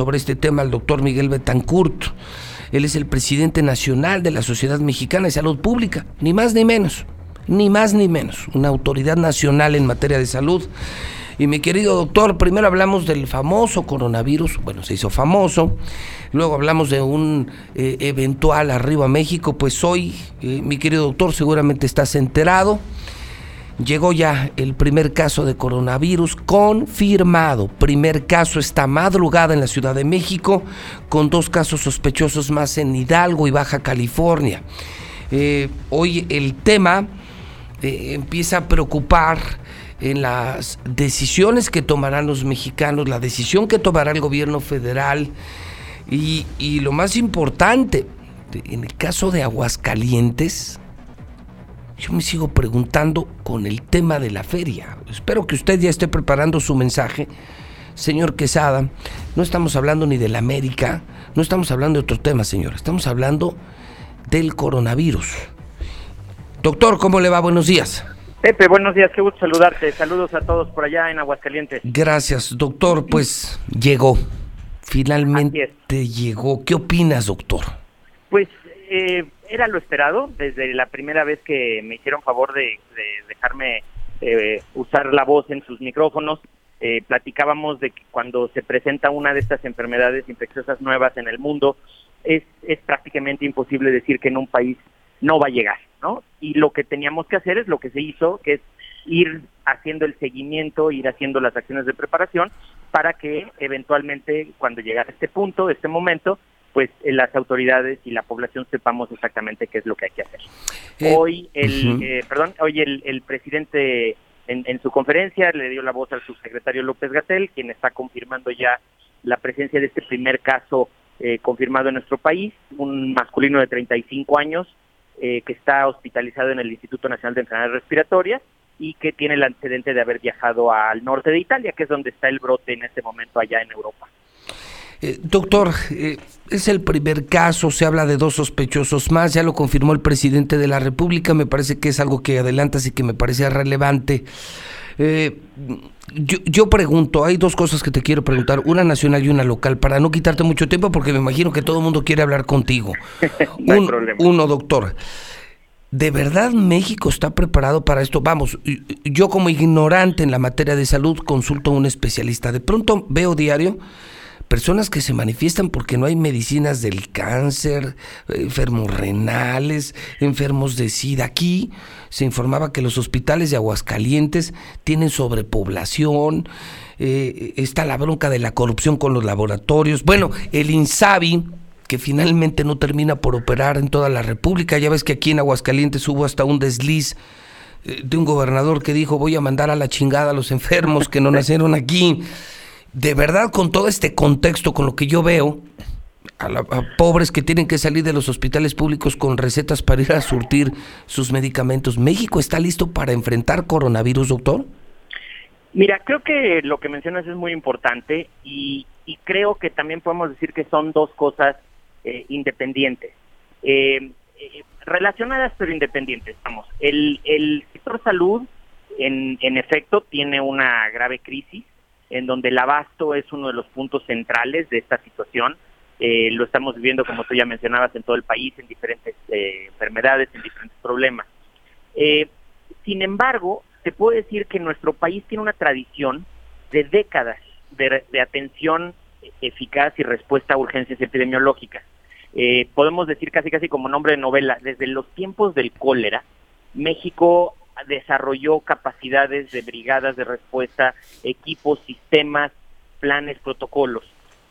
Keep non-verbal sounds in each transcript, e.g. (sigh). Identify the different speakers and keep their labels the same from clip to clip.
Speaker 1: sobre este tema al doctor Miguel Betancourt. Él es el presidente nacional de la Sociedad Mexicana de Salud Pública, ni más ni menos, ni más ni menos, una autoridad nacional en materia de salud. Y mi querido doctor, primero hablamos del famoso coronavirus, bueno, se hizo famoso, luego hablamos de un eh, eventual arriba a México, pues hoy, eh, mi querido doctor, seguramente estás enterado llegó ya el primer caso de coronavirus confirmado. Primer caso esta madrugada en la Ciudad de México, con dos casos sospechosos más en Hidalgo y Baja California. Eh, hoy el tema eh, empieza a preocupar en las decisiones que tomarán los mexicanos, la decisión que tomará el gobierno federal y, y lo más importante, en el caso de Aguascalientes, yo me sigo preguntando con el tema de la feria. Espero que usted ya esté preparando su mensaje. Señor Quesada, no estamos hablando ni de la América, no estamos hablando de otro tema, señor. Estamos hablando del coronavirus. Doctor, ¿cómo le va? Buenos días.
Speaker 2: Pepe, buenos días, qué gusto saludarte. Saludos a todos por allá en Aguascalientes.
Speaker 1: Gracias, doctor. Pues llegó, finalmente llegó. ¿Qué opinas, doctor?
Speaker 2: Pues eh, era lo esperado desde la primera vez que me hicieron favor de, dejarme eh, usar la voz en sus micrófonos. Eh, platicábamos de que cuando se presenta una de estas enfermedades infecciosas nuevas en el mundo, es, es prácticamente imposible decir que en un país no va a llegar, ¿no? Y lo que teníamos que hacer es lo que se hizo, que es ir haciendo el seguimiento, ir haciendo las acciones de preparación para que eventualmente cuando llegara este punto, este momento, pues eh, las autoridades y la población sepamos exactamente qué es lo que hay que hacer. Eh, hoy el, eh, perdón, hoy el, el presidente en, en, su conferencia le dio la voz al subsecretario López Gatel, quien está confirmando ya la presencia de este primer caso confirmado en nuestro país, un masculino de 35 años que está hospitalizado en el Instituto Nacional de Enfermedades Respiratorias y que tiene el antecedente de haber viajado al norte de Italia, que es donde está el brote en este momento allá en Europa.
Speaker 1: Eh, doctor, eh, es el primer caso, se habla de dos sospechosos más, ya lo confirmó el presidente de la República, me parece que es algo que adelantas y que me parece relevante. Eh, yo, yo, pregunto, hay dos cosas que te quiero preguntar, una nacional y una local, para no quitarte mucho tiempo, porque me imagino que todo el mundo quiere hablar contigo. (laughs) uno, doctor. ¿De verdad México está preparado para esto? Vamos, yo como ignorante en la materia de salud consulto a un especialista. De pronto veo diario personas que se manifiestan porque no hay medicinas del cáncer, enfermos renales, enfermos de SIDA. Aquí se informaba que los hospitales de Aguascalientes tienen sobrepoblación, eh, está la bronca de la corrupción con los laboratorios. Bueno, el INSABI, que finalmente no termina por operar en toda la República, ya ves que aquí en Aguascalientes hubo hasta un desliz eh, de un gobernador que dijo voy a mandar a la chingada a los enfermos que no nacieron aquí de verdad con todo este contexto, con lo que yo veo, a, pobres que tienen que salir de los hospitales públicos con recetas para ir a surtir sus medicamentos, ¿México está listo para enfrentar coronavirus, doctor?
Speaker 2: Mira, creo que lo que mencionas es muy importante y, creo que también podemos decir que son dos cosas eh, independientes. Eh, eh, relacionadas pero independientes, vamos. El, el sector salud, en, en efecto, tiene una grave crisis en donde el abasto es uno de los puntos centrales de esta situación. Eh, lo estamos viviendo, como tú ya mencionabas, en todo el país, en diferentes eh, enfermedades, en diferentes problemas. Eh, sin embargo, se puede decir que nuestro país tiene una tradición de décadas de, atención eficaz y respuesta a urgencias epidemiológicas. podemos decir casi casi como nombre de novela, desde los tiempos del cólera, México desarrolló capacidades de brigadas de respuesta, equipos, sistemas, planes, protocolos.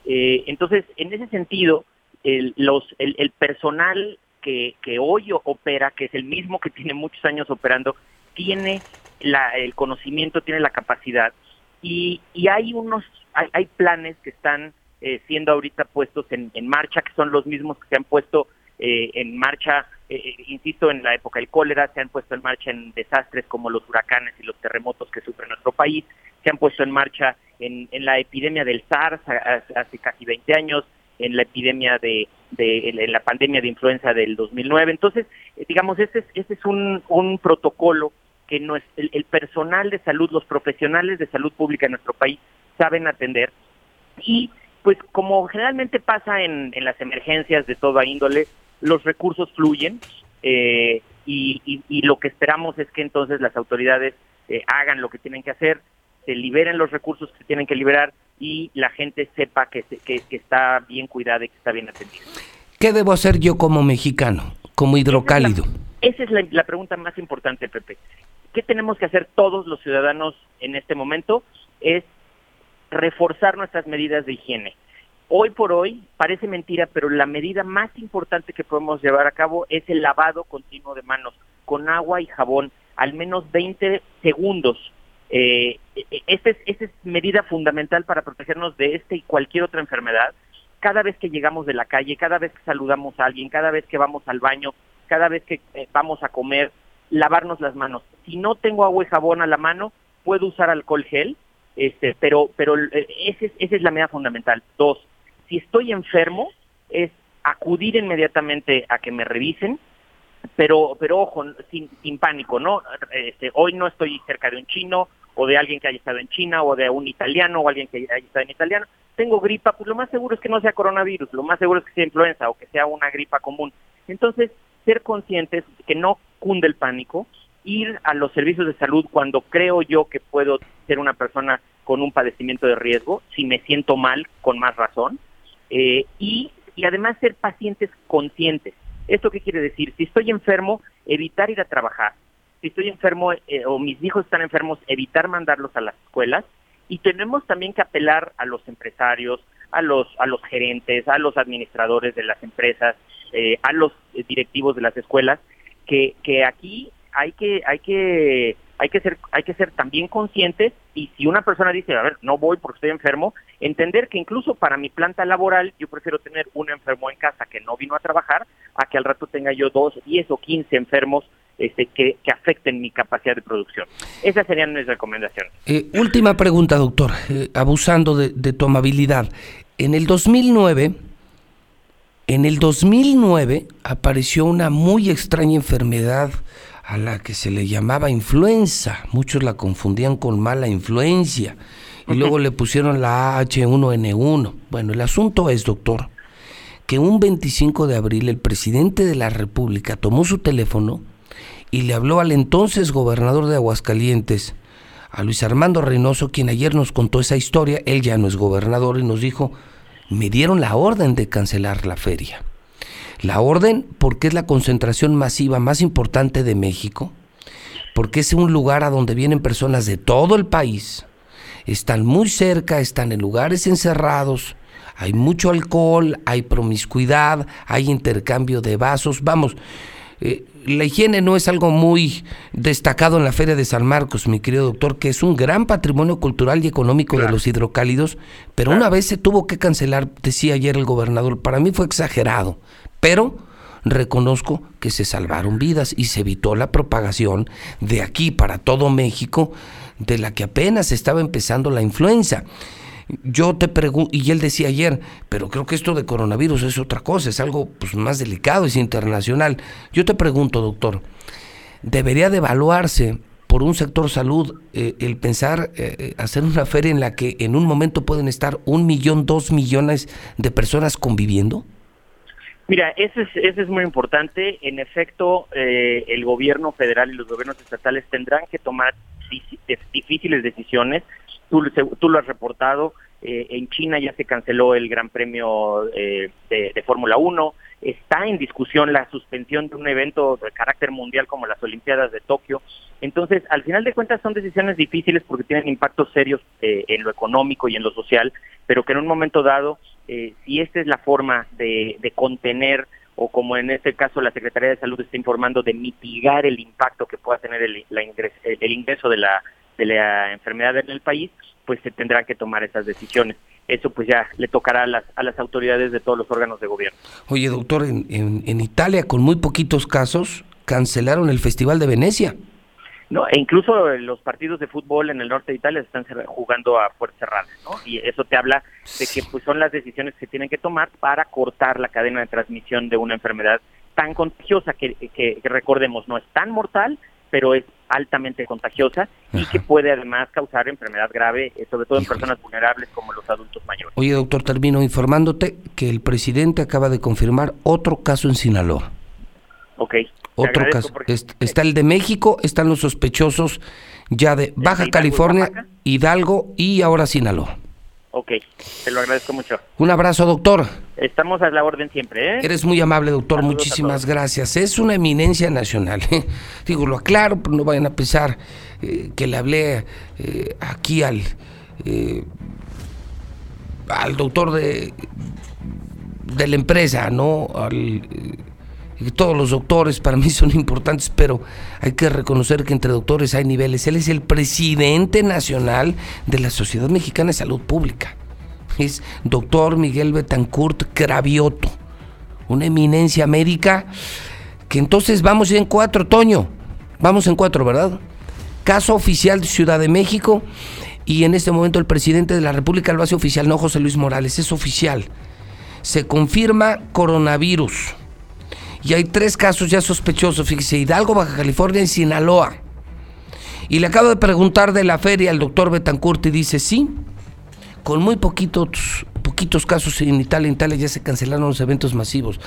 Speaker 2: Eh, entonces, en ese sentido, el, los, el, personal que, que, hoy opera, que es el mismo que tiene muchos años operando, tiene la, el conocimiento, tiene la capacidad y, y hay unos, hay, hay planes que están eh, siendo ahorita puestos en, en marcha, que son los mismos que se han puesto eh, en marcha, eh, eh, insisto, en la época del cólera, se han puesto en marcha en desastres como los huracanes y los terremotos que sufre nuestro país, se han puesto en marcha en, en la epidemia del SARS hace casi 20 años, en la epidemia de, de en la pandemia de influenza del 2009. Entonces, digamos, este es, este es un, un protocolo que no es, el, el personal de salud, los profesionales de salud pública en nuestro país saben atender y pues como generalmente pasa en, las emergencias de toda índole, los recursos fluyen eh, y, lo que esperamos es que entonces las autoridades eh, hagan lo que tienen que hacer, se liberen los recursos que tienen que liberar y la gente sepa que, que, está bien cuidada y que está bien atendida.
Speaker 1: ¿Qué debo hacer yo como mexicano, como hidrocálido?
Speaker 2: Esa es la, pregunta más importante, Pepe. ¿Qué tenemos que hacer todos los ciudadanos en este momento? Es reforzar nuestras medidas de higiene. Hoy por hoy, parece mentira, pero la medida más importante que podemos llevar a cabo es el lavado continuo de manos con agua y jabón, al menos 20 segundos. Eh, esta, es, esta es medida fundamental para protegernos de esta y cualquier otra enfermedad. Cada vez que llegamos de la calle, cada vez que saludamos a alguien, cada vez que vamos al baño, cada vez que eh, vamos a comer, lavarnos las manos. Si no tengo agua y jabón a la mano, puedo usar alcohol gel, este, pero, pero eh, ese, esa es la medida fundamental. Dos, si estoy enfermo, es acudir inmediatamente a que me revisen, pero, pero ojo, sin, sin pánico, ¿no? Este, hoy no estoy cerca de un chino o de alguien que haya estado en China o de un italiano o alguien que haya estado en italiano. Tengo gripa, pues lo más seguro es que no sea coronavirus, lo más seguro es que sea influenza o que sea una gripa común. Entonces, ser conscientes que no cunde el pánico, ir a los servicios de salud cuando creo yo que puedo ser una persona con un padecimiento de riesgo, si me siento mal, con más razón, eh, y, además ser pacientes conscientes. ¿Esto qué quiere decir? Si estoy enfermo, evitar ir a trabajar. Si estoy enfermo eh, o mis hijos están enfermos, evitar mandarlos a las escuelas. Y tenemos también que apelar a los empresarios, a los, a los gerentes, a los administradores de las empresas, eh, a los directivos de las escuelas, que, que aquí hay que, hay que hay que ser hay que ser también conscientes y si una persona dice a ver no voy porque estoy enfermo entender que incluso para mi planta laboral yo prefiero tener un enfermo en casa que no vino a trabajar a que al rato tenga yo dos diez o quince enfermos este, que, afecten mi capacidad de producción. Esas serían mis recomendaciones.
Speaker 1: Eh, última pregunta, doctor, eh, abusando de, de tu amabilidad. En el 2009, en el 2009 apareció una muy extraña enfermedad a la que se le llamaba influenza. Muchos la confundían con mala influencia y luego le pusieron la H1N1. Bueno, el asunto es, doctor, que un 25 de abril el presidente de la República tomó su teléfono y le habló al entonces gobernador de Aguascalientes, a Luis Armando Reynoso, quien ayer nos contó esa historia. Él ya no es gobernador y nos dijo, me dieron la orden de cancelar la feria. La orden, porque es la concentración masiva más importante de México, porque es un lugar a donde vienen personas de todo el país, están muy cerca, están en lugares encerrados, hay mucho alcohol, hay promiscuidad, hay intercambio de vasos, vamos, eh, la higiene no es algo muy destacado en la Feria de San Marcos, mi querido doctor, que es un gran patrimonio cultural y económico de los hidrocálidos, pero una vez se tuvo que cancelar, decía ayer el gobernador, para mí fue exagerado, pero reconozco que se salvaron vidas y se evitó la propagación de aquí para todo México de la que apenas estaba empezando la influenza. Yo te pregunto, y él decía ayer, pero creo que esto de coronavirus es otra cosa, es algo pues, más delicado, es internacional. Yo te pregunto, doctor, ¿debería de evaluarse por un sector salud eh, el pensar eh, hacer una feria en la que en un momento pueden estar un millón, dos millones de personas conviviendo?
Speaker 2: Mira, eso es, eso es muy importante. En efecto, eh, el gobierno federal y los gobiernos estatales tendrán que tomar difíciles decisiones. Tú, tú lo has reportado. Eh, en China ya se canceló el Gran Premio eh, de, Fórmula 1. Está en discusión la suspensión de un evento de carácter mundial como las Olimpiadas de Tokio. Entonces, al final de cuentas son decisiones difíciles porque tienen impactos serios en lo económico y en lo social, pero que en un momento dado eh, si esta es la forma de, contener o como en este caso la Secretaría de Salud está informando de mitigar el impacto que pueda tener el, ingreso, de la, de la enfermedad en el país, pues se tendrán que tomar esas decisiones. Eso pues ya le tocará a las, a las autoridades de todos los órganos de gobierno.
Speaker 1: Oye, doctor, en, en Italia con muy poquitos casos cancelaron el Festival de Venecia.
Speaker 2: No, e incluso los partidos de fútbol en el norte de Italia están jugando a puertas cerradas, ¿no? Y eso te habla de que pues son las decisiones que tienen que tomar para cortar la cadena de transmisión de una enfermedad tan contagiosa que, que, recordemos no es tan mortal, pero es altamente contagiosa y que puede además causar enfermedad grave, eh, sobre todo en personas vulnerables como los adultos mayores.
Speaker 1: Oye, doctor, termino informándote que el presidente acaba de confirmar otro caso en Sinaloa.
Speaker 2: Ok.
Speaker 1: Otro caso. Está el de México, están los sospechosos ya de Baja California, Hidalgo y ahora Sinaloa.
Speaker 2: Ok, te lo agradezco mucho.
Speaker 1: Un abrazo, doctor.
Speaker 2: Estamos a la orden siempre, ¿eh?
Speaker 1: Eres muy amable, doctor. Muchísimas gracias. Es una eminencia nacional. ¿eh? Digo, lo aclaro, pero no vayan a pensar eh, que le hablé eh, aquí al, al doctor de, de la empresa, ¿no? Al todos los doctores para mí (laughs) son importantes, pero hay que reconocer que entre doctores hay niveles. Él es el presidente nacional de la Sociedad Mexicana de Salud Pública. Es doctor Miguel Betancourt Cravioto, una eminencia médica que entonces vamos en cuatro, Toño. Vamos en cuatro, ¿verdad? Caso oficial de Ciudad de México y en este momento el presidente de la República lo hace oficial, no José Luis Morales, es oficial. Se confirma coronavirus y hay tres casos ya sospechosos, fíjese, Hidalgo, Baja California y Sinaloa. Y le acabo de preguntar de la feria al doctor Betancourt y dice, sí, con muy poquitos, poquitos casos en Italia, en Italia ya se cancelaron los eventos masivos.